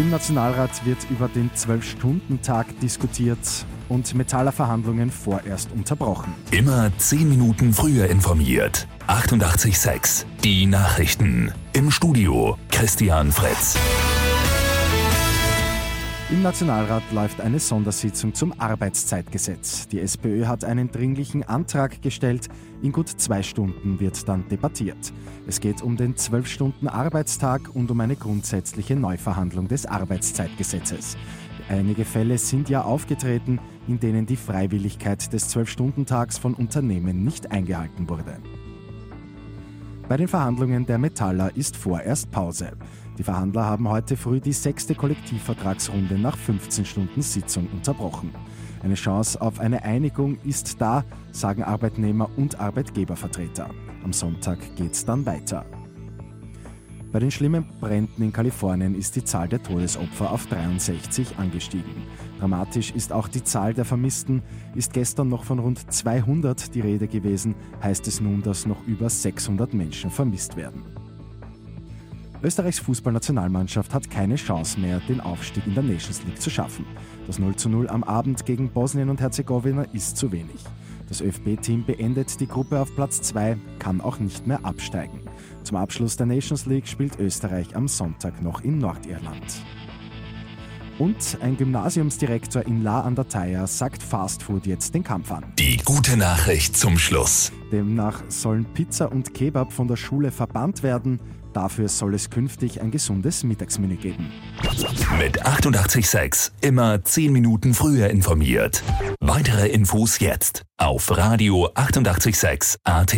Im Nationalrat wird über den 12-Stunden-Tag diskutiert und Metaller-Verhandlungen vorerst unterbrochen. Immer 10 Minuten früher informiert. 88.6 Die Nachrichten. Im Studio Christian Fritz. Im Nationalrat läuft eine Sondersitzung zum Arbeitszeitgesetz. Die SPÖ hat einen dringlichen Antrag gestellt. In gut zwei Stunden wird dann debattiert. Es geht um den 12-Stunden-Arbeitstag und um eine grundsätzliche Neuverhandlung des Arbeitszeitgesetzes. Einige Fälle sind ja aufgetreten, in denen die Freiwilligkeit des 12-Stunden-Tags von Unternehmen nicht eingehalten wurde. Bei den Verhandlungen der Metaller ist vorerst Pause. Die Verhandler haben heute früh die sechste Kollektivvertragsrunde nach 15 Stunden Sitzung unterbrochen. Eine Chance auf eine Einigung ist da, sagen Arbeitnehmer und Arbeitgebervertreter. Am Sonntag geht's dann weiter. Bei den schlimmen Bränden in Kalifornien ist die Zahl der Todesopfer auf 63 angestiegen. Dramatisch ist auch die Zahl der Vermissten. Ist gestern noch von rund 200 die Rede gewesen, heißt es nun, dass noch über 600 Menschen vermisst werden. Österreichs Fußballnationalmannschaft hat keine Chance mehr, den Aufstieg in der Nations League zu schaffen. Das 0 zu 0 am Abend gegen Bosnien und Herzegowina ist zu wenig. Das ÖFB-Team beendet die Gruppe auf Platz 2, kann auch nicht mehr absteigen. Zum Abschluss der Nations League spielt Österreich am Sonntag noch in Nordirland. Und ein Gymnasiumsdirektor in La an der Thaya sagt Fastfood jetzt den Kampf an. Die gute Nachricht zum Schluss. Demnach sollen Pizza und Kebab von der Schule verbannt werden. Dafür soll es künftig ein gesundes Mittagsmenü geben. Mit 886 immer 10 Minuten früher informiert. Weitere Infos jetzt auf Radio 886 AT.